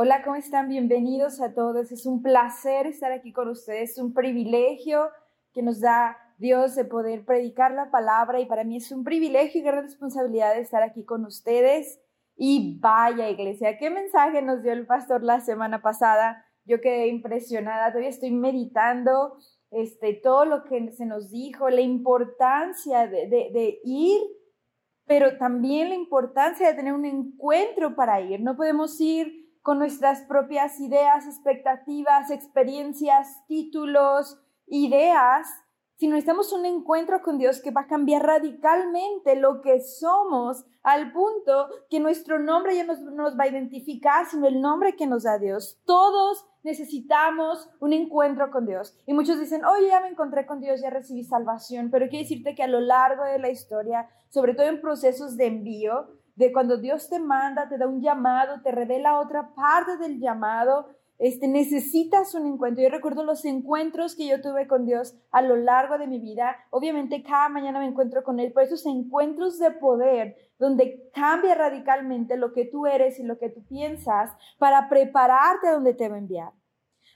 Hola, ¿cómo están? Bienvenidos a todos. Es un placer estar aquí con ustedes, es un privilegio que nos da Dios de poder predicar la palabra y para mí es un privilegio y gran responsabilidad de estar aquí con ustedes. Y vaya iglesia, ¿qué mensaje nos dio el pastor la semana pasada? Yo quedé impresionada, todavía estoy meditando este, todo lo que se nos dijo, la importancia de, de, de ir, pero también la importancia de tener un encuentro para ir. No podemos ir con nuestras propias ideas, expectativas, experiencias, títulos, ideas, sino necesitamos un encuentro con Dios que va a cambiar radicalmente lo que somos al punto que nuestro nombre ya nos, nos va a identificar, sino el nombre que nos da Dios. Todos necesitamos un encuentro con Dios. Y muchos dicen, oye, ya me encontré con Dios, ya recibí salvación, pero quiero decirte que a lo largo de la historia, sobre todo en procesos de envío, de cuando Dios te manda, te da un llamado, te revela otra parte del llamado, este, necesitas un encuentro. Yo recuerdo los encuentros que yo tuve con Dios a lo largo de mi vida. Obviamente cada mañana me encuentro con Él, pero esos encuentros de poder donde cambia radicalmente lo que tú eres y lo que tú piensas para prepararte a donde te va a enviar.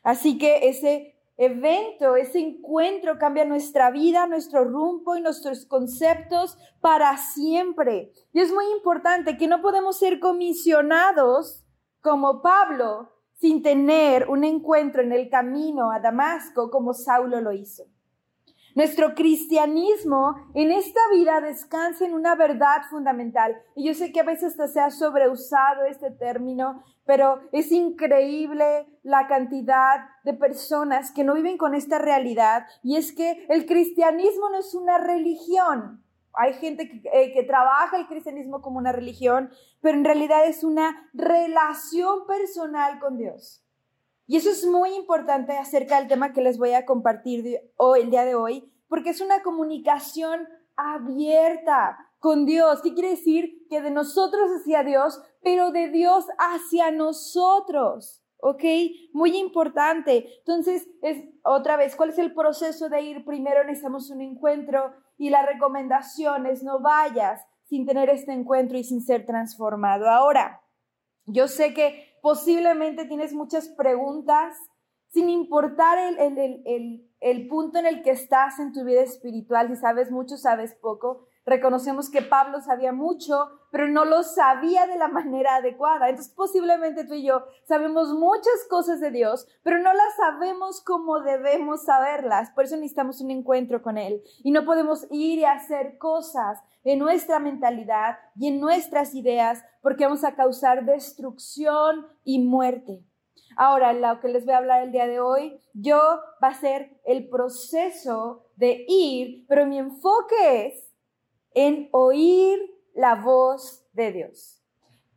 Así que ese evento, ese encuentro cambia nuestra vida, nuestro rumbo y nuestros conceptos para siempre. Y es muy importante que no podemos ser comisionados como Pablo sin tener un encuentro en el camino a Damasco como Saulo lo hizo. Nuestro cristianismo en esta vida descansa en una verdad fundamental. Y yo sé que a veces se ha sobreusado este término, pero es increíble la cantidad de personas que no viven con esta realidad. Y es que el cristianismo no es una religión. Hay gente que, eh, que, trabaja el cristianismo como una religión, pero en realidad es una relación personal con Dios. Y eso es muy importante acerca del tema que les voy a compartir hoy, el día de hoy, porque es una comunicación abierta con Dios. ¿Qué quiere decir? Que de nosotros hacia Dios, pero de Dios hacia nosotros. ¿Ok? Muy importante. Entonces, es otra vez, ¿cuál es el proceso de ir? Primero necesitamos un encuentro y la recomendación es no vayas sin tener este encuentro y sin ser transformado. Ahora, yo sé que posiblemente tienes muchas preguntas, sin importar el, punto en el que estás en tu vida espiritual, si sabes mucho, sabes poco. Reconocemos que Pablo sabía mucho, pero no lo sabía de la manera adecuada. Entonces posiblemente tú y yo sabemos muchas cosas de Dios, pero no las sabemos como debemos saberlas. Por eso necesitamos un encuentro con Él. Y no podemos ir y hacer cosas en nuestra mentalidad y en nuestras ideas porque vamos a causar destrucción y muerte. Ahora, lo que les voy a hablar el día de hoy, yo va a ser el proceso de ir, pero mi enfoque es en oír la voz de Dios.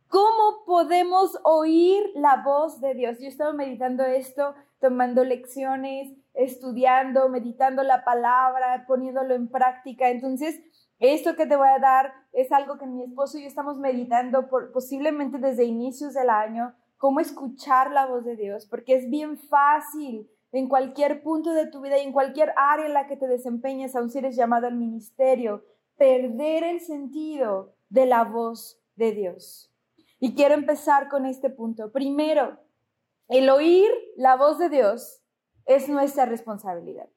¿Cómo podemos oír la voz de Dios? Yo he meditando esto, tomando lecciones, estudiando, meditando la palabra, poniéndolo en práctica. Entonces, esto que te voy a dar es algo que mi esposo y yo estamos meditando posiblemente desde inicios del año, cómo escuchar la voz de Dios, porque es bien fácil en cualquier punto de tu vida y en cualquier área en la que te desempeñes, aun si eres llamado al ministerio, perder el sentido de la voz de Dios. Y quiero empezar con este punto. Primero, el oír la voz de Dios es nuestra responsabilidad.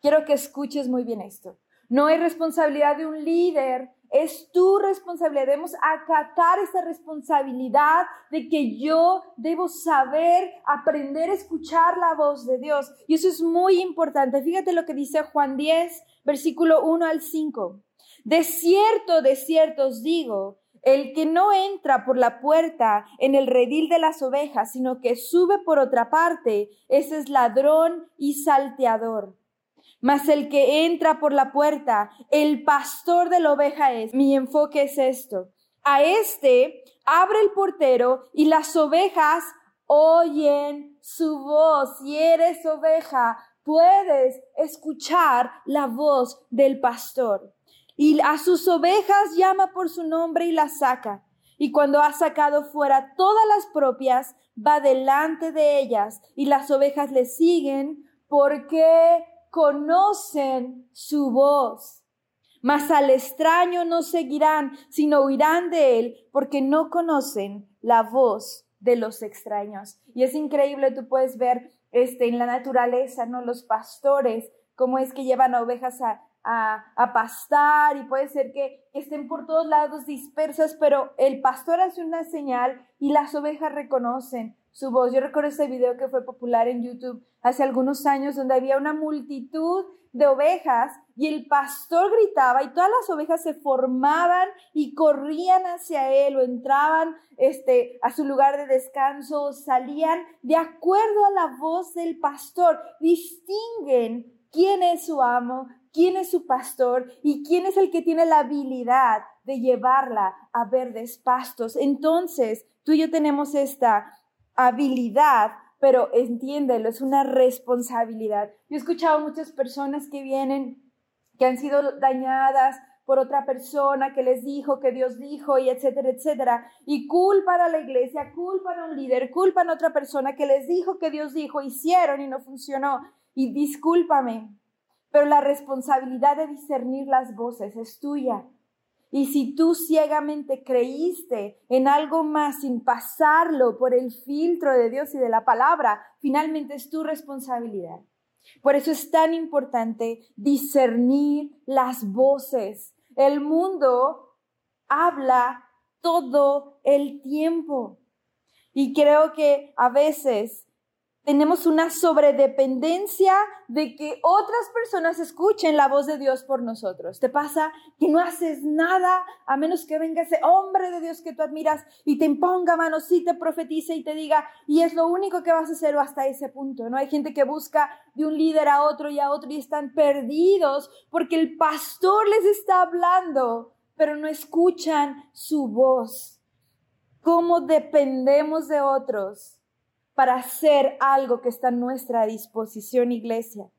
Quiero que escuches muy bien esto. No es responsabilidad de un líder, es tu responsabilidad. Debemos acatar esa responsabilidad de que yo debo saber, aprender a escuchar la voz de Dios. Y eso es muy importante. Fíjate lo que dice Juan 10, versículo 1 al 5. De cierto, de cierto os digo, el que no entra por la puerta en el redil de las ovejas, sino que sube por otra parte, ese es ladrón y salteador. Mas el que entra por la puerta, el pastor de la oveja es. Mi enfoque es esto. A este abre el portero y las ovejas oyen su voz. Si eres oveja, puedes escuchar la voz del pastor y a sus ovejas llama por su nombre y las saca. Y cuando ha sacado fuera todas las propias, va delante de ellas y las ovejas le siguen porque conocen su voz. Mas al extraño no seguirán, sino huirán de él porque no conocen la voz de los extraños. Y es increíble, tú puedes ver este, en la naturaleza, ¿no? Los pastores, cómo es que llevan ovejas a, a, pastar y puede ser que estén por todos lados dispersas, pero el pastor hace una señal y las ovejas reconocen su voz. Yo recuerdo ese video que fue popular en YouTube hace algunos años donde había una multitud de ovejas y el pastor gritaba y todas las ovejas se formaban y corrían hacia él o entraban este, a su lugar de descanso o salían de acuerdo a la voz del pastor. Distinguen quién es su amo, quién es su pastor y quién es el que tiene la habilidad de llevarla a verdes pastos. Entonces, tú y yo tenemos esta habilidad pero entiéndelo, es una responsabilidad. Yo he escuchado muchas personas que vienen, que han sido dañadas por otra persona que les dijo, que Dios dijo, y etcétera, etcétera, y culpan a la iglesia, culpan a un líder, culpan a otra persona que les dijo que Dios dijo, hicieron y no funcionó, y discúlpame, pero la responsabilidad de discernir las voces es tuya. Y si tú ciegamente creíste en algo más sin pasarlo por el filtro de Dios y de la palabra, finalmente es tu responsabilidad. Por eso es tan importante discernir las voces. El mundo habla todo el tiempo. Y creo que a veces tenemos una sobredependencia de que otras personas escuchen la voz de Dios por nosotros. ¿Te pasa que no haces nada a menos que venga ese hombre de Dios que tú admiras y te imponga manos y te profetice y te diga, y es lo único que vas a hacer hasta ese punto? ¿No? Hay gente que busca de un líder a otro y a otro y están perdidos porque el pastor les está hablando, pero no escuchan su voz. ¿Cómo dependemos de otros? Para hacer algo que está a nuestra disposición, iglesia.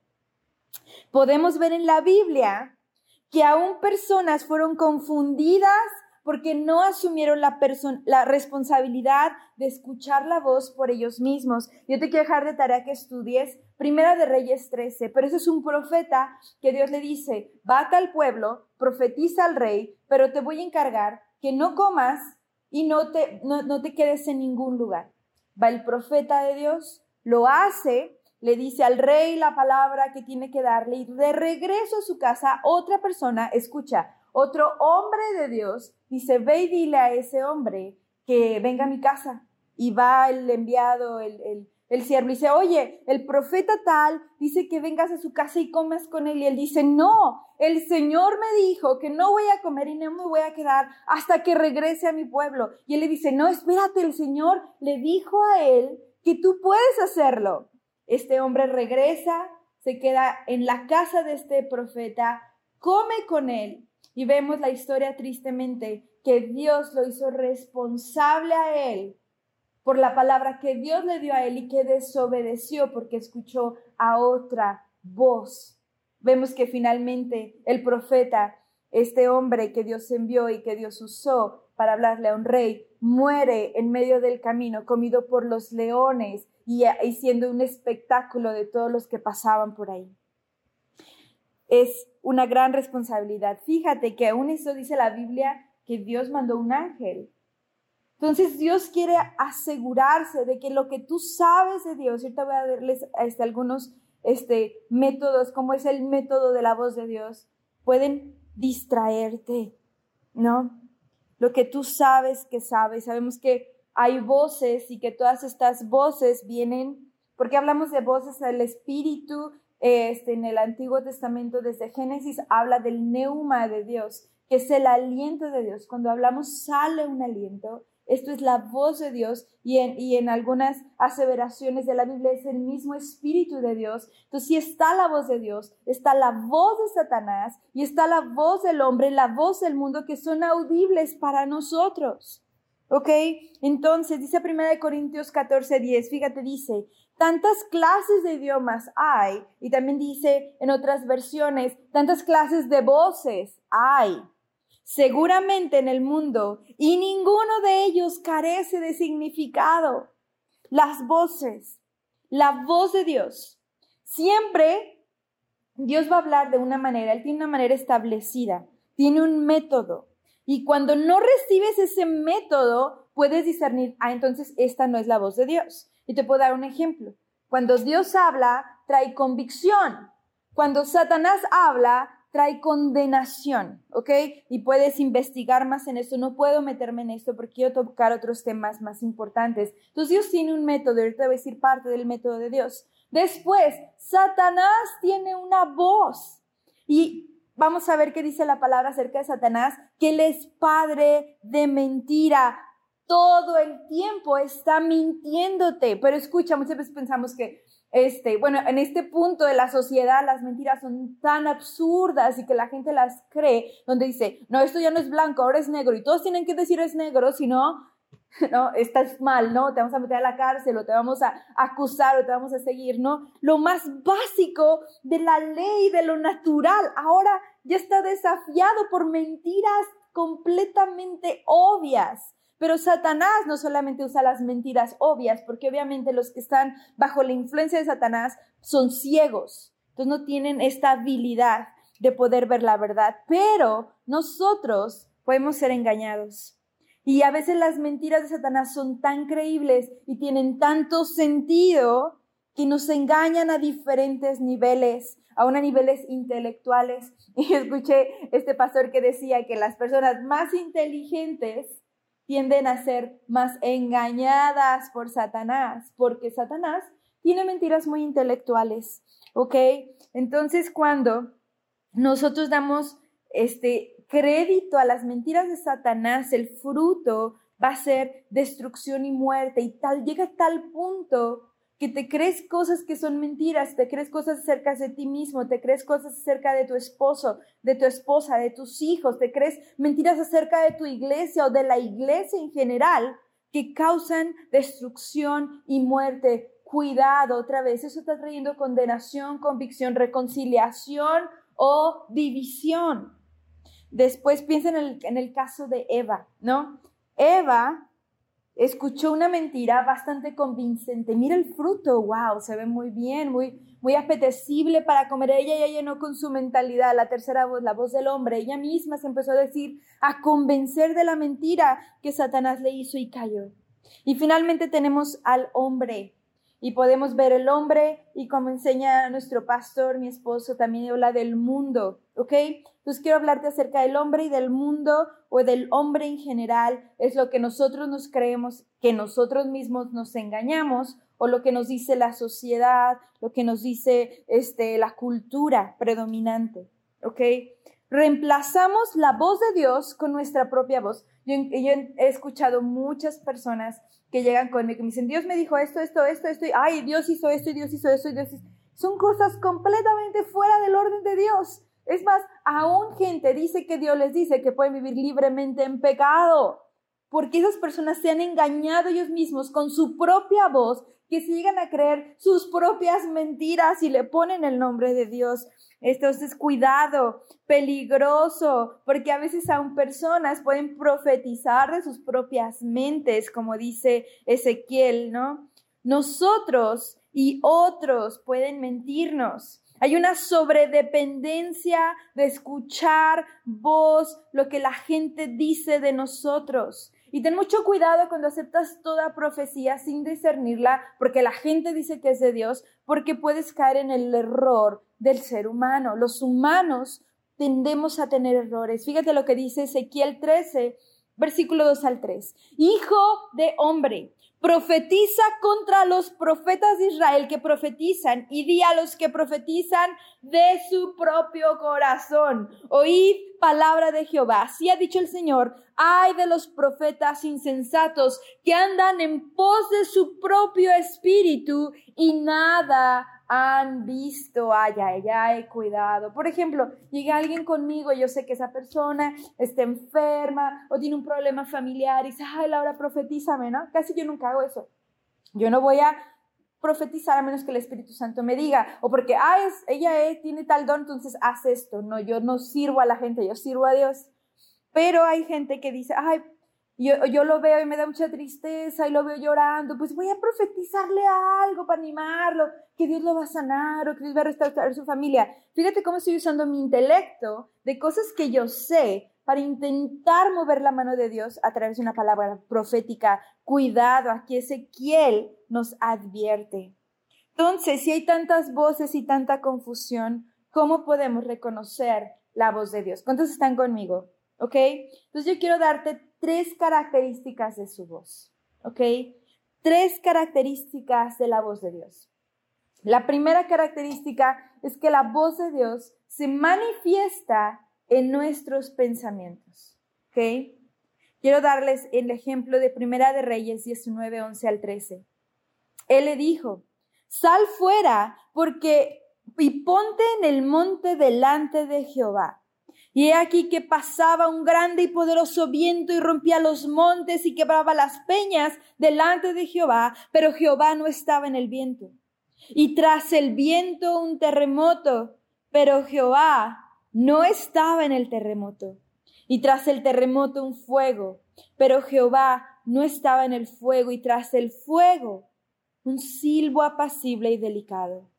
Podemos ver en la Biblia que aún personas fueron confundidas porque no asumieron la, responsabilidad de escuchar la voz por ellos mismos. Yo te quiero dejar de tarea que estudies Primera de Reyes 13, pero ese es un profeta que Dios le dice, bata al pueblo, profetiza al rey, pero te voy a encargar que no comas y no te, no te quedes en ningún lugar va el profeta de Dios, lo hace, le dice al rey la palabra que tiene que darle y de regreso a su casa otra persona escucha, otro hombre de Dios dice, ve y dile a ese hombre que venga a mi casa. Y va el enviado, el, el siervo dice, oye, el profeta tal dice que vengas a su casa y comas con él. Y él dice, no, el Señor me dijo que no voy a comer y no me voy a quedar hasta que regrese a mi pueblo. Y él le dice, no, espérate, el Señor le dijo a él que tú puedes hacerlo. Este hombre regresa, se queda en la casa de este profeta, come con él. Y vemos la historia tristemente que Dios lo hizo responsable a él por la palabra que Dios le dio a él y que desobedeció porque escuchó a otra voz. Vemos que finalmente el profeta, este hombre que Dios envió y que Dios usó para hablarle a un rey, muere en medio del camino, comido por los leones y, siendo un espectáculo de todos los que pasaban por ahí. Es una gran responsabilidad. Fíjate que aún eso dice la Biblia que Dios mandó un ángel entonces Dios quiere asegurarse de que lo que tú sabes de Dios, ahorita voy a darles este, algunos este, métodos, como es el método de la voz de Dios, pueden distraerte, ¿no? Lo que tú sabes que sabes, sabemos que hay voces y que todas estas voces vienen, porque hablamos de voces del Espíritu, este, en el Antiguo Testamento, desde Génesis, habla del neuma de Dios, que es el aliento de Dios. Cuando hablamos sale un aliento esto es la voz de Dios y en, y en algunas aseveraciones de la Biblia es el mismo Espíritu de Dios. Entonces, si está la voz de Dios, está la voz de Satanás y está la voz del hombre, la voz del mundo que son audibles para nosotros. ¿Ok? Entonces, dice 1 Corintios 14, 10, fíjate, dice, tantas clases de idiomas hay, y también dice en otras versiones, tantas clases de voces hay seguramente en el mundo y ninguno de ellos carece de significado. Las voces, la voz de Dios. Siempre Dios va a hablar de una manera, Él tiene una manera establecida, tiene un método. Y cuando no recibes ese método, puedes discernir, ah, entonces esta no es la voz de Dios. Y te puedo dar un ejemplo. Cuando Dios habla, trae convicción. Cuando Satanás habla, trae condenación, ¿ok? Y puedes investigar más en esto. No puedo meterme en esto porque quiero tocar otros temas más importantes. Entonces Dios tiene un método, ahorita voy a decir parte del método de Dios. Después, Satanás tiene una voz. Y vamos a ver qué dice la palabra acerca de Satanás, que él es padre de mentira. Todo el tiempo está mintiéndote. Pero escucha, muchas veces pensamos que este, bueno, en este punto de la sociedad las mentiras son tan absurdas y que la gente las cree, donde dice, no, esto ya no es blanco, ahora es negro y todos tienen que decir es negro, si no, no, estás mal, ¿no? Te vamos a meter a la cárcel o te vamos a acusar o te vamos a seguir, ¿no? Lo más básico de la ley, de lo natural, ahora ya está desafiado por mentiras completamente obvias. Pero Satanás no solamente usa las mentiras obvias, porque obviamente los que están bajo la influencia de Satanás son ciegos, entonces no tienen esta habilidad de poder ver la verdad, pero nosotros podemos ser engañados. Y a veces las mentiras de Satanás son tan creíbles y tienen tanto sentido que nos engañan a diferentes niveles, aún a niveles intelectuales. Y escuché este pastor que decía que las personas más inteligentes tienden a ser más engañadas por Satanás, porque Satanás tiene mentiras muy intelectuales, ¿ok? Entonces, cuando nosotros damos este crédito a las mentiras de Satanás, el fruto va a ser destrucción y muerte y tal llega a tal punto que te crees cosas que son mentiras, te crees cosas acerca de ti mismo, te crees cosas acerca de tu esposo, de tu esposa, de tus hijos, te crees mentiras acerca de tu iglesia o de la iglesia en general que causan destrucción y muerte. Cuidado, otra vez, eso está trayendo condenación, convicción, reconciliación o división. Después piensa en el, en el caso de Eva, ¿no? Eva escuchó una mentira bastante convincente. Mira el fruto, wow, se ve muy bien, muy, muy apetecible para comer. Ella ya llenó con su mentalidad la tercera voz, la voz del hombre. Ella misma se empezó a decir, a convencer de la mentira que Satanás le hizo y cayó. Y finalmente tenemos al hombre. Y podemos ver el hombre y como enseña nuestro pastor, mi esposo, también habla del mundo, ¿ok? Entonces quiero hablarte acerca del hombre y del mundo o del hombre en general. Es lo que nosotros nos creemos, que nosotros mismos nos engañamos o lo que nos dice la sociedad, lo que nos dice este, la cultura predominante, ¿ok? Reemplazamos la voz de Dios con nuestra propia voz. Yo, yo he escuchado muchas personas que llegan conmigo y me dicen, Dios me dijo esto, esto, esto, esto, y, ay, Dios hizo esto, y Dios hizo esto, y Dios hizo... Son cosas completamente fuera del orden de Dios. Es más, aún gente dice que Dios les dice que pueden vivir libremente en pecado, porque esas personas se han engañado ellos mismos con su propia voz, que se llegan a creer sus propias mentiras y le ponen el nombre de Dios. Entonces, cuidado, peligroso, porque a veces aún personas pueden profetizar de sus propias mentes, como dice Ezequiel, ¿no? Nosotros y otros pueden mentirnos. Hay una sobredependencia de escuchar voz, lo que la gente dice de nosotros. Y ten mucho cuidado cuando aceptas toda profecía sin discernirla, porque la gente dice que es de Dios, porque puedes caer en el error del ser humano. Los humanos tendemos a tener errores. Fíjate lo que dice Ezequiel 13, versículo 2 al 3. Hijo de hombre, profetiza contra los profetas de Israel que profetizan y di a los que profetizan de su propio corazón. Oíd palabra de Jehová. Así ha dicho el Señor, ay de los profetas insensatos que andan en pos de su propio espíritu y nada han visto, ay, ay, ay, cuidado. Por ejemplo, llega alguien conmigo yo sé que esa persona está enferma o tiene un problema familiar y dice, ay, Laura, profetízame, ¿no? Casi yo nunca hago eso. Yo no voy a profetizar a menos que el Espíritu Santo me diga, o porque, ay, ella tiene tal don, entonces haz esto. No, yo no sirvo a la gente, yo sirvo a Dios. Pero hay gente que dice, ay, yo, yo lo veo y me da mucha tristeza y lo veo llorando, pues voy a profetizarle algo para animarlo, que Dios lo va a sanar o que Dios va a restaurar su familia. Fíjate cómo estoy usando mi intelecto de cosas que yo sé para intentar mover la mano de Dios a través de una palabra profética. Cuidado, aquí Ezequiel nos advierte. Entonces, si hay tantas voces y tanta confusión, ¿cómo podemos reconocer la voz de Dios? ¿Cuántos están conmigo? ¿Ok? Entonces yo quiero darte tres características de su voz. ¿Ok? Tres características de la voz de Dios. La primera característica es que la voz de Dios se manifiesta en nuestros pensamientos. ¿Ok? Quiero darles el ejemplo de Primera de Reyes 19, 11 al 13. Él le dijo, sal fuera porque y ponte en el monte delante de Jehová. Y he aquí que pasaba un grande y poderoso viento y rompía los montes y quebraba las peñas delante de Jehová, pero Jehová no estaba en el viento. Y tras el viento un terremoto, pero Jehová no estaba en el terremoto. Y tras el terremoto un fuego, pero Jehová no estaba en el fuego. Y tras el fuego un silbo apacible y delicado.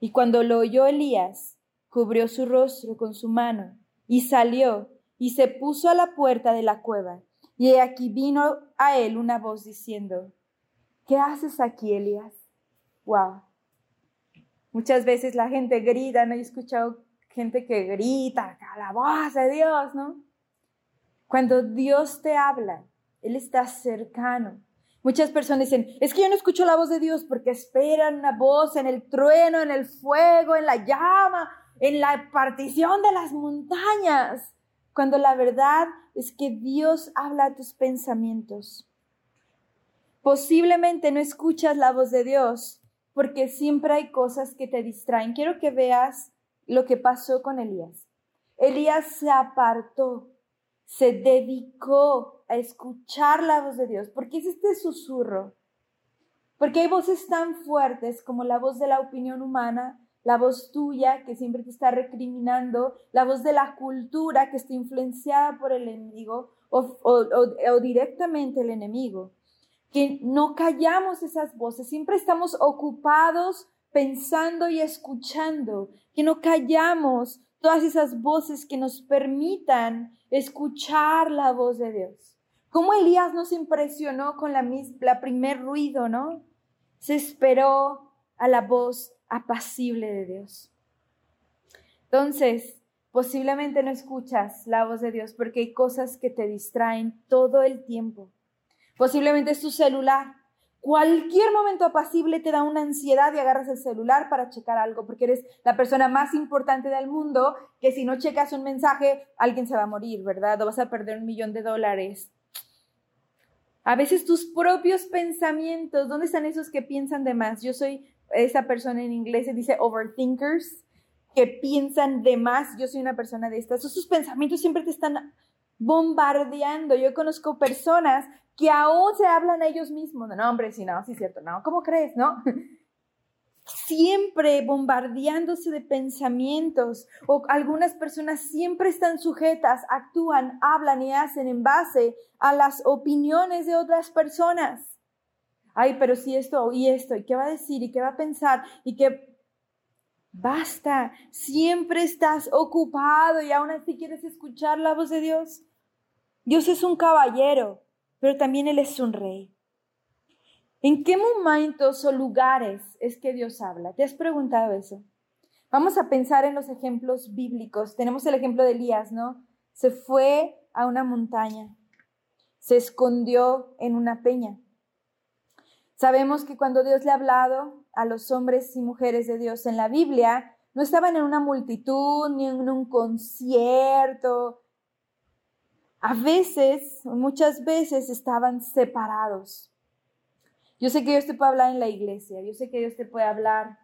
Y cuando lo oyó Elías, cubrió su rostro con su mano y salió y se puso a la puerta de la cueva. Y aquí vino a él una voz diciendo, ¿qué haces aquí, Elías? Wow. Muchas veces la gente grita, ¿no? He escuchado gente que grita, la voz de Dios, ¿no? Cuando Dios te habla, Él está cercano. Muchas personas dicen, es que yo no escucho la voz de Dios porque esperan una voz en el trueno, en el fuego, en la llama, en la partición de las montañas. Cuando la verdad es que Dios habla a tus pensamientos. Posiblemente no escuchas la voz de Dios porque siempre hay cosas que te distraen. Quiero que veas lo que pasó con Elías. Elías se apartó, se dedicó a escuchar la voz de Dios, porque es este susurro. Porque hay voces tan fuertes como la voz de la opinión humana, la voz tuya que siempre te está recriminando, la voz de la cultura que está influenciada por el enemigo o, o directamente el enemigo. Que no callamos esas voces, siempre estamos ocupados pensando y escuchando, que no callamos todas esas voces que nos permitan escuchar la voz de Dios. ¿Cómo Elías nos impresionó con la, la primer ruido, no? Se esperó a la voz apacible de Dios. Entonces, posiblemente no escuchas la voz de Dios porque hay cosas que te distraen todo el tiempo. Posiblemente es tu celular. Cualquier momento apacible te da una ansiedad y agarras el celular para checar algo porque eres la persona más importante del mundo que si no checas un mensaje alguien se va a morir, ¿verdad? O vas a perder un millón de dólares. A veces tus propios pensamientos, ¿dónde están esos que piensan de más? Yo soy esa persona en inglés, se dice overthinkers, que piensan de más. Yo soy una persona de estas. Sus pensamientos siempre te están bombardeando. Yo conozco personas que aún se hablan a ellos mismos. No, hombre, sí, no, sí, cierto, no. ¿Cómo crees, no? siempre bombardeándose de pensamientos o algunas personas siempre están sujetas, actúan, hablan y hacen en base a las opiniones de otras personas. Ay, pero si esto y esto, ¿y qué va a decir? ¿Y qué va a pensar? ¿Y qué? Basta, siempre estás ocupado y aún así quieres escuchar la voz de Dios. Dios es un caballero, pero también Él es un rey. ¿En qué momentos o lugares es que Dios habla? ¿Te has preguntado eso? Vamos a pensar en los ejemplos bíblicos. Tenemos el ejemplo de Elías, ¿no? Se fue a una montaña, se escondió en una peña. Sabemos que cuando Dios le ha hablado a los hombres y mujeres de Dios en la Biblia, no estaban en una multitud ni en un concierto. A veces, muchas veces estaban separados. Yo sé que Dios te puede hablar en la iglesia, yo sé que Dios te puede hablar,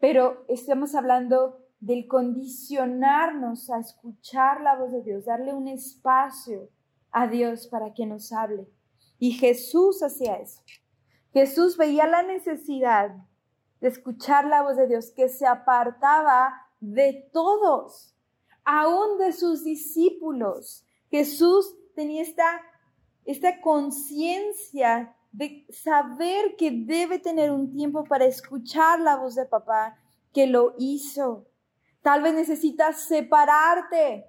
pero estamos hablando del condicionarnos a escuchar la voz de Dios, darle un espacio a Dios para que nos hable. Y Jesús hacía eso. Jesús veía la necesidad de escuchar la voz de Dios, que se apartaba de todos, aún de sus discípulos. Jesús tenía esta, esta conciencia de saber que debe tener un tiempo para escuchar la voz de papá que lo hizo. Tal vez necesitas separarte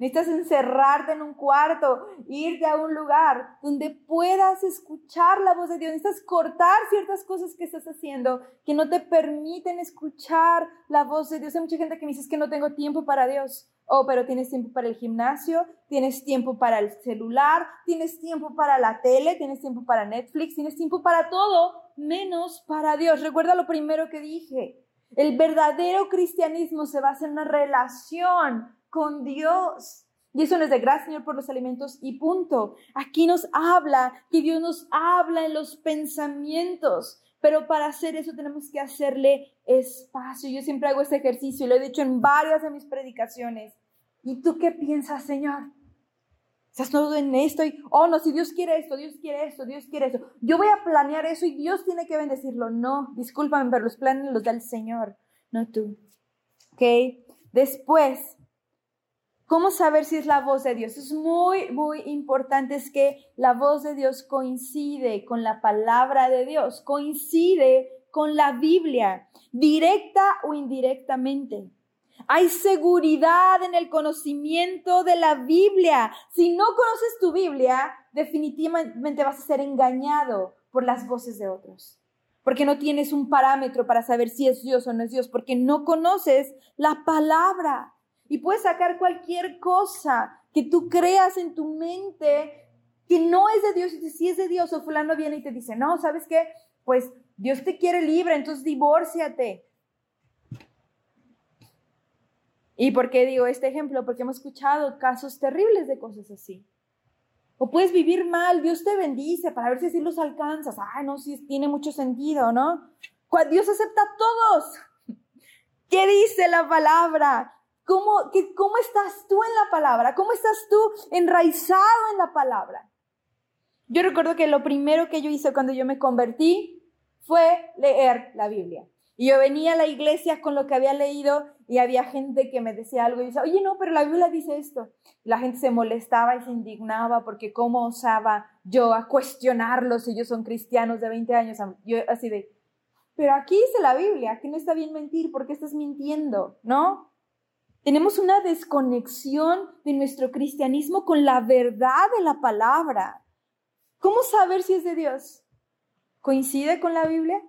Necesitas encerrarte en un cuarto, irte a un lugar donde puedas escuchar la voz de Dios. Necesitas cortar ciertas cosas que estás haciendo que no te permiten escuchar la voz de Dios. Hay mucha gente que me dice que no tengo tiempo para Dios. Oh, pero tienes tiempo para el gimnasio, tienes tiempo para el celular, tienes tiempo para la tele, tienes tiempo para Netflix, tienes tiempo para todo, menos para Dios. Recuerda lo primero que dije. El verdadero cristianismo se basa en una relación con Dios. Y eso no es de gracia, Señor, por los alimentos y punto. Aquí nos habla que Dios nos habla en los pensamientos, pero para hacer eso tenemos que hacerle espacio. Yo siempre hago este ejercicio, lo he dicho en varias de mis predicaciones. ¿Y tú qué piensas, Señor? Estás todo en esto oh no, si Dios quiere esto, Dios quiere esto, Dios quiere eso. Yo voy a planear eso y Dios tiene que bendecirlo. No, discúlpame, pero los planes los da el Señor, no tú. ¿Ok? Después, ¿Cómo saber si es la voz de Dios? Es muy, muy importante, es que la voz de Dios coincide con la palabra de Dios, coincide con la Biblia, directa o indirectamente. Hay seguridad en el conocimiento de la Biblia. Si no conoces tu Biblia, definitivamente vas a ser engañado por las voces de otros. Porque no tienes un parámetro para saber si es Dios o no es Dios, porque no conoces la palabra y puedes sacar cualquier cosa que tú creas en tu mente que no es de Dios y si es de Dios o fulano viene y te dice, no, ¿sabes qué? Pues Dios te quiere libre, entonces divórciate. ¿Y por qué digo este ejemplo? Porque hemos escuchado casos terribles de cosas así. O puedes vivir mal, Dios te bendice para ver si así los alcanzas. Ay, no, si tiene mucho sentido, ¿no? Dios acepta a todos. ¿Qué dice la palabra? ¿Cómo, ¿Cómo estás tú en la palabra? ¿Cómo estás tú enraizado en la palabra? Yo recuerdo que lo primero que yo hice cuando yo me convertí fue leer la Biblia. Y yo venía a la iglesia con lo que había leído y había gente que me decía algo y decía, oye, no, pero la Biblia dice esto. la gente se molestaba y se indignaba porque cómo osaba yo a cuestionarlos si ellos son cristianos de 20 años. Yo así de, pero aquí dice la Biblia, aquí no está bien mentir, porque estás mintiendo? ¿No? Tenemos una desconexión de nuestro cristianismo con la verdad de la palabra. ¿Cómo saber si es de Dios? ¿Coincide con la Biblia?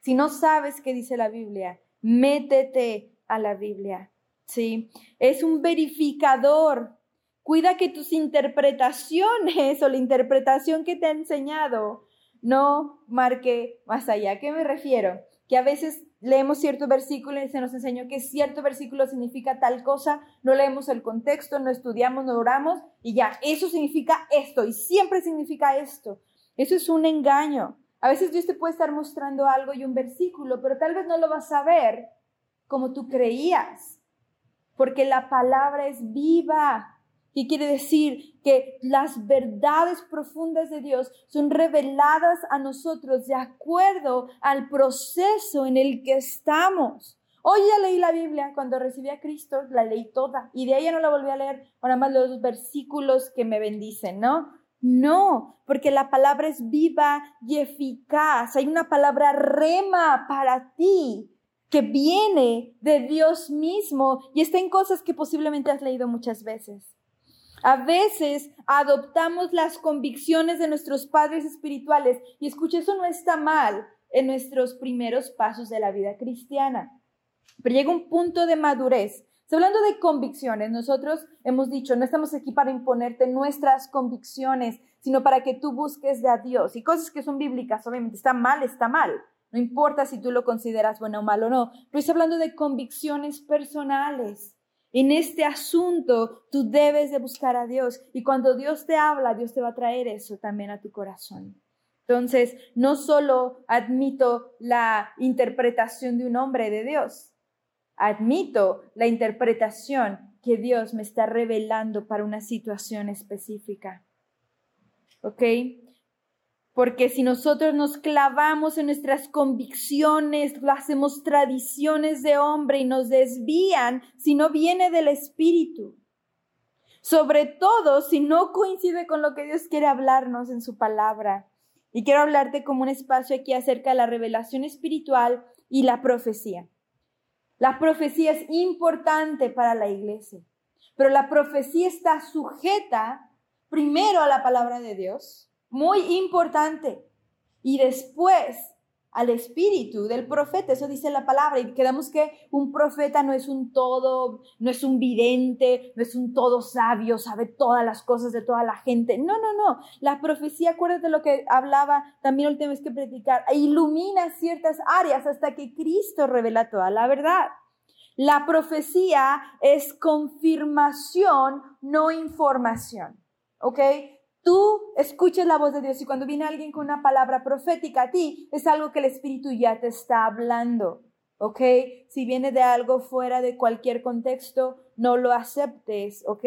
Si no sabes qué dice la Biblia, métete a la Biblia. ¿sí? Es un verificador. Cuida que tus interpretaciones o la interpretación que te ha enseñado no marque más allá. ¿A qué me refiero? Que a veces leemos cierto versículo y se nos enseñó que cierto versículo significa tal cosa, no leemos el contexto, no estudiamos, no oramos y ya, eso significa esto y siempre significa esto. Eso es un engaño. A veces Dios te puede estar mostrando algo y un versículo, pero tal vez no lo vas a ver como tú creías, porque la palabra es viva, ¿Qué quiere decir? Que las verdades profundas de Dios son reveladas a nosotros de acuerdo al proceso en el que estamos. Hoy ya leí la Biblia, cuando recibí a Cristo, la leí toda y de ahí ya no la volví a leer, ahora más los versículos que me bendicen, ¿no? No, porque la palabra es viva y eficaz. Hay una palabra rema para ti que viene de Dios mismo y está en cosas que posiblemente has leído muchas veces. A veces adoptamos las convicciones de nuestros padres espirituales y escucha, eso no está mal en nuestros primeros pasos de la vida cristiana. Pero llega un punto de madurez. hablando de convicciones, nosotros hemos dicho, no estamos aquí para imponerte nuestras convicciones, sino para que tú busques de a Dios. Y cosas que son bíblicas, obviamente, está mal, está mal. No importa si tú lo consideras bueno o malo o no. Pero estoy hablando de convicciones personales. En este asunto tú debes de buscar a Dios y cuando Dios te habla, Dios te va a traer eso también a tu corazón. Entonces, no solo admito la interpretación de un hombre de Dios, admito la interpretación que Dios me está revelando para una situación específica. ¿Ok? Porque si nosotros nos clavamos en nuestras convicciones, lo hacemos tradiciones de hombre y nos desvían si no viene del Espíritu. Sobre todo si no coincide con lo que Dios quiere hablarnos en su palabra. Y quiero hablarte como un espacio aquí acerca de la revelación espiritual y la profecía. La profecía es importante para la iglesia. Pero la profecía está sujeta primero a la palabra de Dios, muy importante, y después al espíritu del profeta, eso dice la palabra, y quedamos que un profeta no es un todo, no es un vidente, no es un todo sabio, sabe todas las cosas de toda la gente. No, no, no. La profecía, acuérdate lo que hablaba, también el tema es que predicar, ilumina ciertas áreas hasta que Cristo revela toda la verdad. La profecía es confirmación, no información. ¿Ok? Tú escuches la voz de Dios y cuando viene alguien con una palabra profética a ti, es algo que el Espíritu ya te está hablando. ¿Ok? Si viene de algo fuera de cualquier contexto, no lo aceptes. ¿Ok?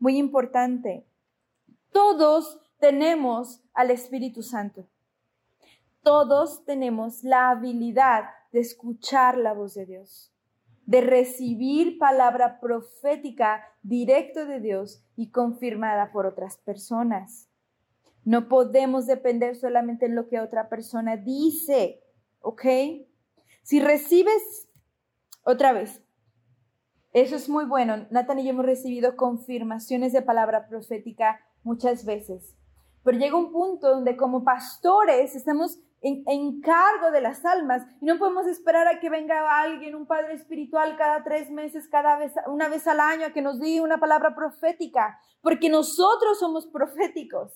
Muy importante. Todos tenemos al Espíritu Santo. Todos tenemos la habilidad de escuchar la voz de Dios de recibir palabra profética directo de Dios y confirmada por otras personas. No podemos depender solamente en lo que otra persona dice, ¿ok? Si recibes, otra vez, eso es muy bueno. Nathan y yo hemos recibido confirmaciones de palabra profética muchas veces. Pero llega un punto donde como pastores estamos en, cargo de las almas y no podemos esperar a que venga alguien, un padre espiritual cada tres meses, cada vez, una vez al año, a que nos diga una palabra profética, porque nosotros somos proféticos,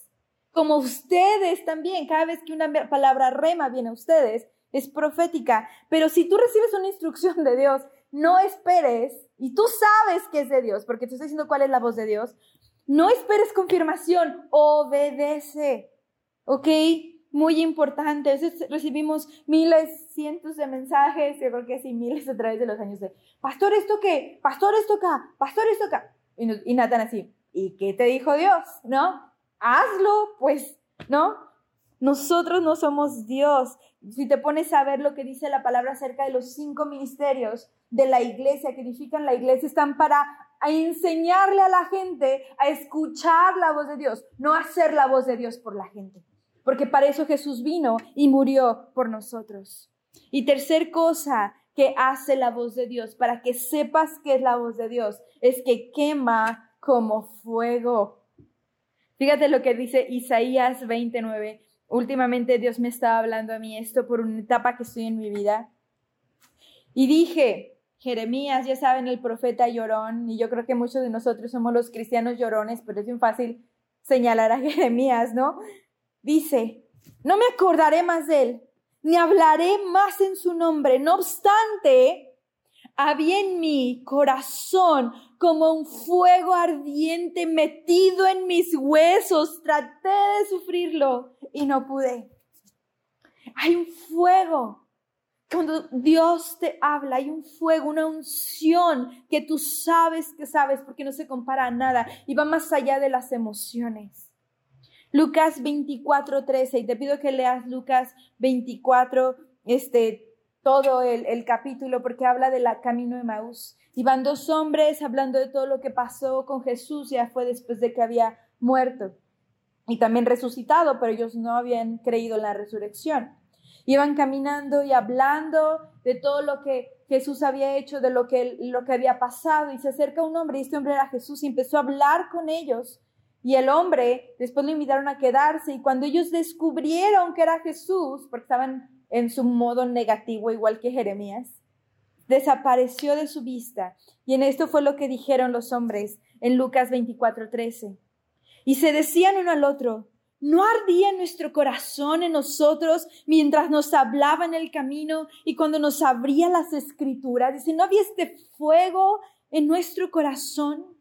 como ustedes también, cada vez que una palabra rema viene a ustedes, es profética. Pero si tú recibes una instrucción de Dios, no esperes, y tú sabes que es de Dios, porque te estoy diciendo cuál es la voz de Dios, no esperes confirmación, obedece, ¿ok? Muy importante. A recibimos miles, cientos de mensajes, yo creo que sí, miles a través de los años de, pastor, ¿esto qué? Pastor, ¿esto acá? Pastor, ¿esto acá? Y, y Nathan así, ¿y qué te dijo Dios? ¿No? Hazlo, pues, ¿no? Nosotros no somos Dios. Si te pones a ver lo que dice la palabra acerca de los cinco ministerios de la iglesia, que edifican la iglesia, están para enseñarle a la gente a escuchar la voz de Dios, no hacer la voz de Dios por la gente porque para eso Jesús vino y murió por nosotros. Y tercer cosa que hace la voz de Dios, para que sepas que es la voz de Dios, es que quema como fuego. Fíjate lo que dice Isaías 29. Últimamente Dios me estaba hablando a mí esto por una etapa que estoy en mi vida. Y dije, Jeremías, ya saben, el profeta llorón, y yo creo que muchos de nosotros somos los cristianos llorones, pero es bien fácil señalar a Jeremías, ¿no? Dice, no me acordaré más de él, ni hablaré más en su nombre. No obstante, había en mi corazón como un fuego ardiente metido en mis huesos. Traté de sufrirlo y no pude. Hay un fuego. Cuando Dios te habla, hay un fuego, una unción que tú sabes que sabes porque no se compara a nada y va más allá de las emociones. Lucas 24, 13, y te pido que leas Lucas 24, este, todo el, el capítulo, porque habla del camino de Maús. Y van dos hombres hablando de todo lo que pasó con Jesús, ya fue después de que había muerto y también resucitado, pero ellos no habían creído en la resurrección. Iban caminando y hablando de todo lo que Jesús había hecho, de lo que, lo que había pasado, y se acerca un hombre, y este hombre era Jesús, y empezó a hablar con ellos y el hombre después lo invitaron a quedarse y cuando ellos descubrieron que era Jesús, porque estaban en su modo negativo igual que Jeremías, desapareció de su vista. Y en esto fue lo que dijeron los hombres en Lucas 24:13. Y se decían uno al otro, ¿no ardía nuestro corazón en nosotros mientras nos hablaba en el camino y cuando nos abría las escrituras? Dice, ¿no había este fuego en nuestro corazón?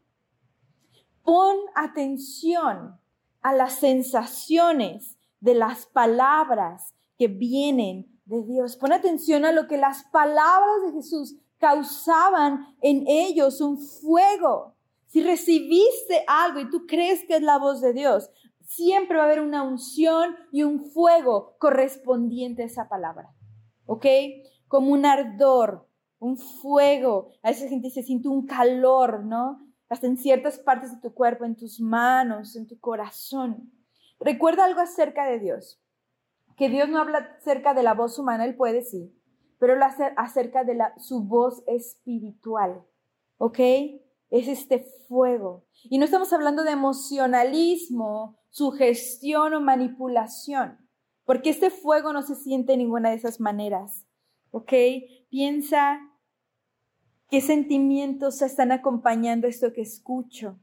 Pon atención a las sensaciones de las palabras que vienen de Dios. Pon atención a lo que las palabras de Jesús causaban en ellos un fuego. Si recibiste algo y tú crees que es la voz de Dios, siempre va a haber una unción y un fuego correspondiente a esa palabra. ¿Ok? Como un ardor, un fuego. A veces gente se siente un calor, ¿no? Hasta en ciertas partes de tu cuerpo, en tus manos, en tu corazón. Recuerda algo acerca de Dios, que Dios no habla acerca de la voz humana, Él puede sí, pero lo hace acerca de su voz espiritual, ¿ok? es este fuego. Y no estamos hablando de emocionalismo, sugestión o manipulación, porque este fuego no se siente de ninguna de esas maneras. ¿Ok? Piensa qué sentimientos están acompañando esto que escucho.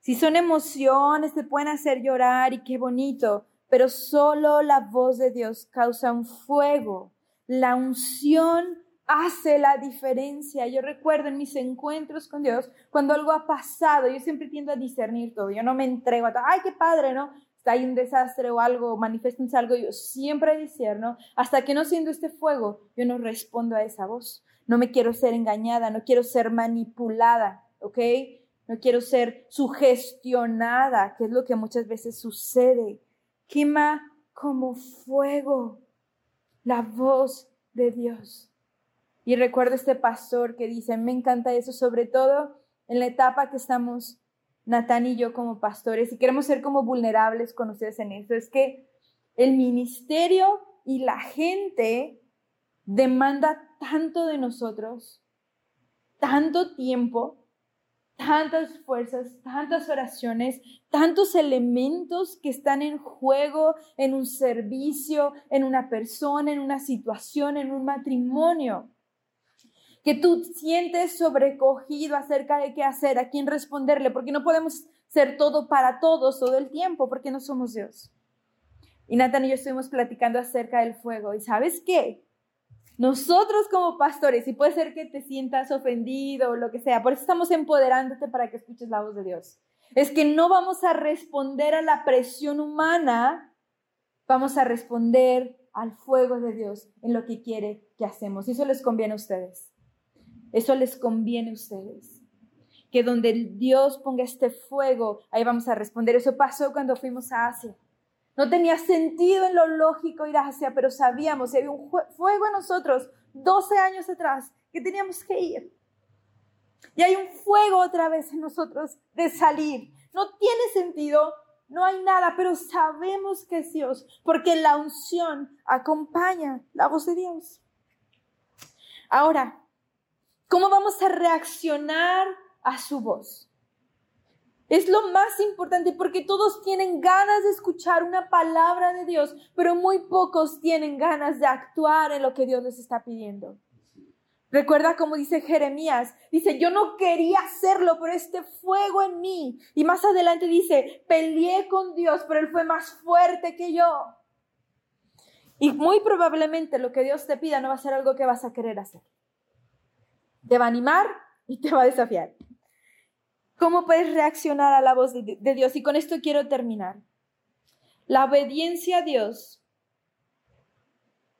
Si son emociones, te pueden hacer llorar y qué bonito, pero solo la voz de Dios causa un fuego. La unción hace la diferencia. Yo recuerdo en mis encuentros con Dios, cuando algo ha pasado, yo siempre tiendo a discernir todo. Yo no me entrego a todo. Ay, qué padre, ¿no? Está ahí un desastre o algo, manifiéstense algo. Yo siempre discierno. Hasta que no siendo este fuego, yo no respondo a esa voz. No me quiero ser engañada, no quiero ser manipulada, ¿ok? No quiero ser sugestionada, que es lo que muchas veces sucede. Quema como fuego la voz de Dios. Y recuerdo este pastor que dice, me encanta eso, sobre todo en la etapa que estamos Natán y yo como pastores y queremos ser como vulnerables con ustedes en eso. Es que el ministerio y la gente demanda tanto de nosotros, tanto tiempo, tantas fuerzas, tantas oraciones, tantos elementos que están en juego en un servicio, en una persona, en una situación, en un matrimonio que tú sientes sobrecogido acerca de qué hacer, a quién responderle, porque no podemos ser todo para todos todo el tiempo, porque no somos Dios. Y Nathan y yo estuvimos platicando acerca del fuego. ¿Y sabes qué? Nosotros como pastores, y puede ser que te sientas ofendido o lo que sea, por eso estamos empoderándote para que escuches la voz de Dios. Es que no vamos a responder a la presión humana, vamos a responder al fuego de Dios en lo que quiere que hacemos. Y eso les conviene a ustedes. Eso les conviene a ustedes. Que donde Dios ponga este fuego, ahí vamos a responder. Eso pasó cuando fuimos a Asia. No tenía sentido en lo lógico ir a Asia, pero sabíamos, había un fuego en nosotros 12 años atrás que teníamos que ir. Y hay un fuego otra vez en nosotros de salir. No tiene sentido, no hay nada, pero sabemos que es Dios, porque la unción acompaña la voz de Dios. Ahora, ¿Cómo vamos a reaccionar a su voz? Es lo más importante porque todos tienen ganas de escuchar una palabra de Dios, pero muy pocos tienen ganas de actuar en lo que Dios les está pidiendo. Recuerda como dice Jeremías, dice, yo no quería hacerlo, pero este fuego en mí. Y más adelante dice, peleé con Dios, pero Él fue más fuerte que yo. Y muy probablemente lo que Dios te pida no va a ser algo que vas a querer hacer te va a animar y te va a desafiar. ¿Cómo puedes reaccionar a la voz de, Dios? Y con esto quiero terminar. La obediencia a Dios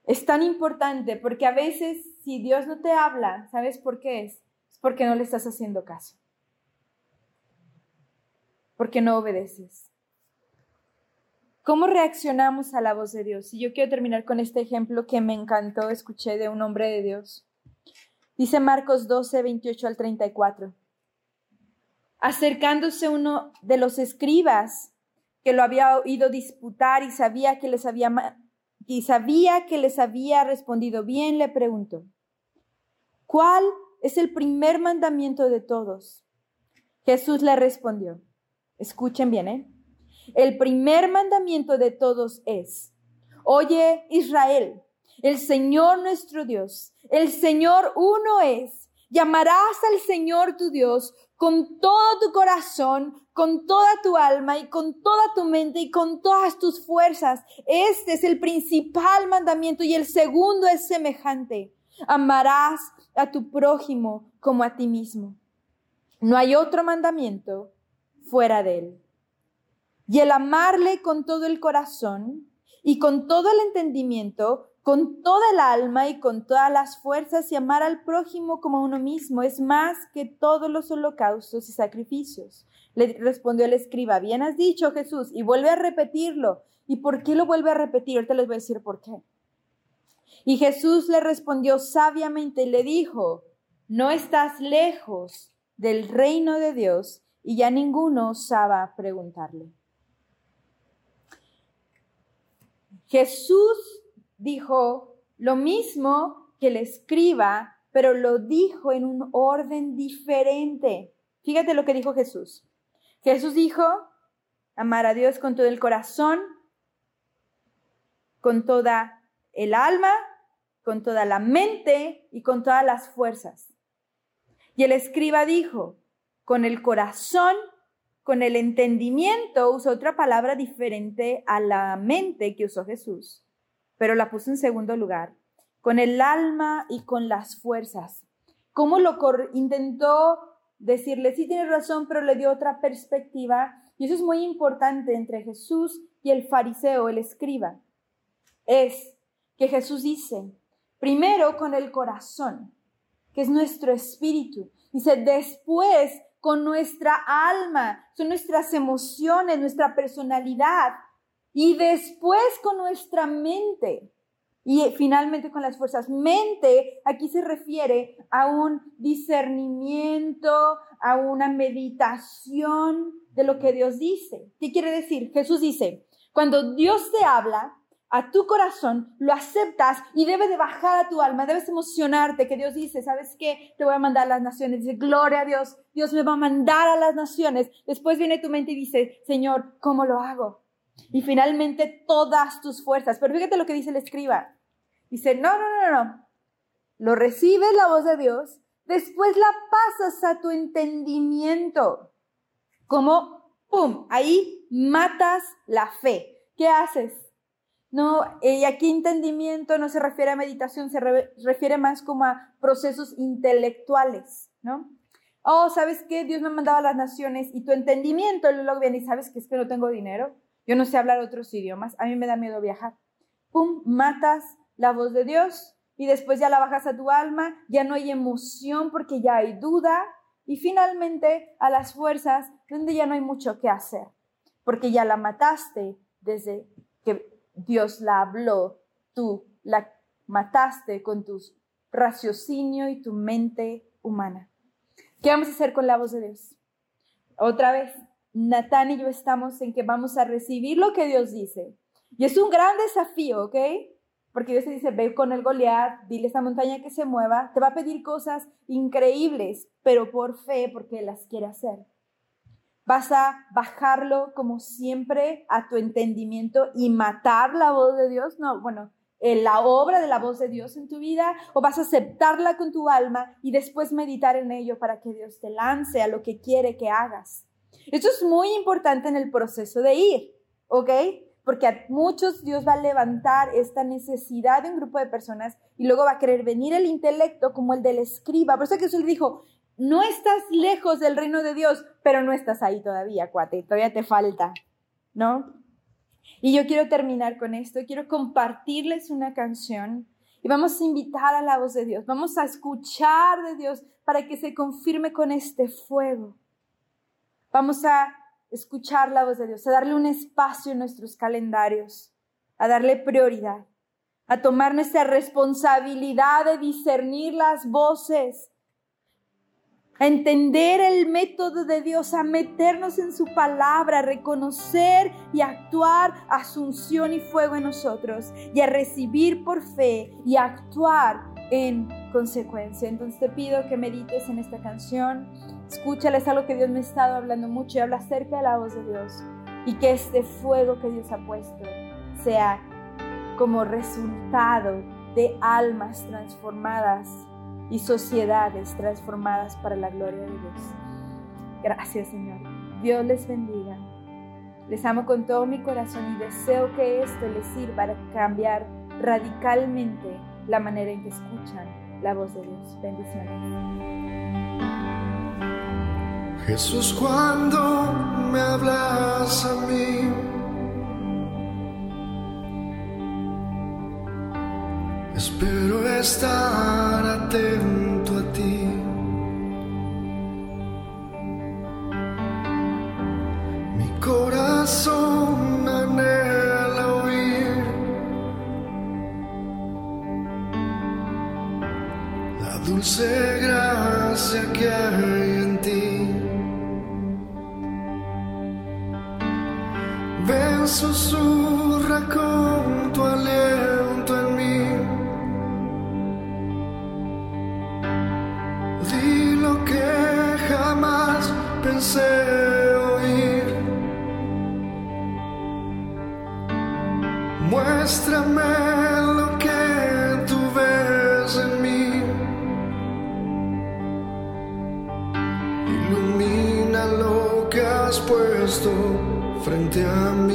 es tan importante porque a veces si Dios no te habla, ¿sabes por qué es? Es porque no le estás haciendo caso. Porque no obedeces. ¿Cómo reaccionamos a la voz de Dios? Y yo quiero terminar con este ejemplo que me encantó, escuché de un hombre de Dios. Dice Marcos 12, 28 al 34. Acercándose uno de los escribas que lo había oído disputar y sabía que les había, y sabía que les había respondido bien, le preguntó, ¿cuál es el primer mandamiento de todos? Jesús le respondió, escuchen bien, ¿eh? El primer mandamiento de todos es, oye Israel, el Señor nuestro Dios, el Señor uno es. Llamarás al Señor tu Dios con todo tu corazón, con toda tu alma y con toda tu mente y con todas tus fuerzas. Este es el principal mandamiento y el segundo es semejante. Amarás a tu prójimo como a ti mismo. No hay otro mandamiento fuera de él. Y el amarle con todo el corazón y con todo el entendimiento con toda el alma y con todas las fuerzas y amar al prójimo como a uno mismo es más que todos los holocaustos y sacrificios. Le respondió el escriba, bien has dicho Jesús, y vuelve a repetirlo. ¿Y por qué lo vuelve a repetir? Ahorita les voy a decir por qué. Y Jesús le respondió sabiamente y le dijo, no estás lejos del reino de Dios y ya ninguno osaba preguntarle. Jesús dijo lo mismo que el escriba, pero lo dijo en un orden diferente. Fíjate lo que dijo Jesús. Jesús dijo, amar a Dios con todo el corazón, con toda el alma, con toda la mente y con todas las fuerzas. Y el escriba dijo, con el corazón, con el entendimiento, usó otra palabra diferente a la mente que usó Jesús, pero la puso en segundo lugar, con el alma y con las fuerzas. ¿Cómo lo intentó decirle, sí tiene razón, pero le dio otra perspectiva? Y eso es muy importante entre Jesús y el fariseo, el escriba. Es que Jesús dice, primero con el corazón, que es nuestro espíritu. Dice, después con nuestra alma, son nuestras emociones, nuestra personalidad. Y después con nuestra mente. Y finalmente con las fuerzas. Mente aquí se refiere a un discernimiento, a una meditación de lo que Dios dice. ¿Qué quiere decir? Jesús dice, cuando Dios te habla, a tu corazón, lo aceptas y debe de bajar a tu alma, debes emocionarte que Dios dice, ¿sabes qué? Te voy a mandar a las naciones. Dice, gloria a Dios, Dios me va a mandar a las naciones. Después viene tu mente y dice, Señor, ¿cómo lo hago? Y finalmente todas tus fuerzas. Pero fíjate lo que dice el escriba. Dice, no, no, no, no. Lo recibes la voz de Dios, después la pasas a tu entendimiento. Como, ¡pum! Ahí matas la fe. ¿Qué haces? No, y aquí entendimiento no se refiere a meditación, se refiere más como a procesos intelectuales, ¿no? Oh, ¿sabes qué? Dios me mandaba a las naciones y tu entendimiento luego viene y sabes que es que no tengo dinero, yo no sé hablar otros idiomas, a mí me da miedo viajar. Pum, matas la voz de Dios y después ya la bajas a tu alma, ya no hay emoción porque ya hay duda y finalmente a las fuerzas donde ya no hay mucho que hacer, porque ya la mataste desde que Dios la habló, tú la mataste con tu raciocinio y tu mente humana. ¿Qué vamos a hacer con la voz de Dios? Otra vez, Natán y yo estamos en que vamos a recibir lo que Dios dice. Y es un gran desafío, ¿ok? Porque Dios te dice, ve con el Goliat, dile a esta montaña que se mueva, te va a pedir cosas increíbles, pero por fe, porque las quiere hacer. ¿Vas a bajarlo como siempre a tu entendimiento y matar la voz de Dios? No, bueno, la obra de la voz de Dios en tu vida o vas a aceptarla con tu alma y después meditar en ello para que Dios te lance a lo que quiere que hagas. Esto es muy importante en el proceso de ir, ¿ok? Porque a muchos Dios va a levantar esta necesidad de un grupo de personas y luego va a querer venir el intelecto como el del escriba. Por eso Jesús le dijo, no estás lejos del reino de Dios, pero no estás ahí todavía, cuate, todavía te falta, ¿no? Y yo quiero terminar con esto, quiero compartirles una canción y vamos a invitar a la voz de Dios, vamos a escuchar de Dios para que se confirme con este fuego. Vamos a escuchar la voz de Dios, a darle un espacio en nuestros calendarios, a darle prioridad, a tomar nuestra responsabilidad de discernir las voces a entender el método de Dios, a meternos en su palabra, a reconocer y actuar asunción y fuego en nosotros y a recibir por fe y actuar en consecuencia. Entonces te pido que medites en esta canción, escúchala, es algo que Dios me ha estado hablando mucho y habla acerca de la voz de Dios y que este fuego que Dios ha puesto sea como resultado de almas transformadas y sociedades transformadas para la gloria de Dios. Gracias Señor. Dios les bendiga. Les amo con todo mi corazón y deseo que esto les sirva para cambiar radicalmente la manera en que escuchan la voz de Dios. Bendiciones. Jesús, cuando me hablas a mí, espero estar atento a ti. Mi corazón anhela oír la dulce gracia que hay susurra con tu aliento en mí. Di lo que jamás pensé oír. Muéstrame lo que tú ves en mí. Ilumina lo que has puesto frente a mí.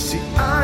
Y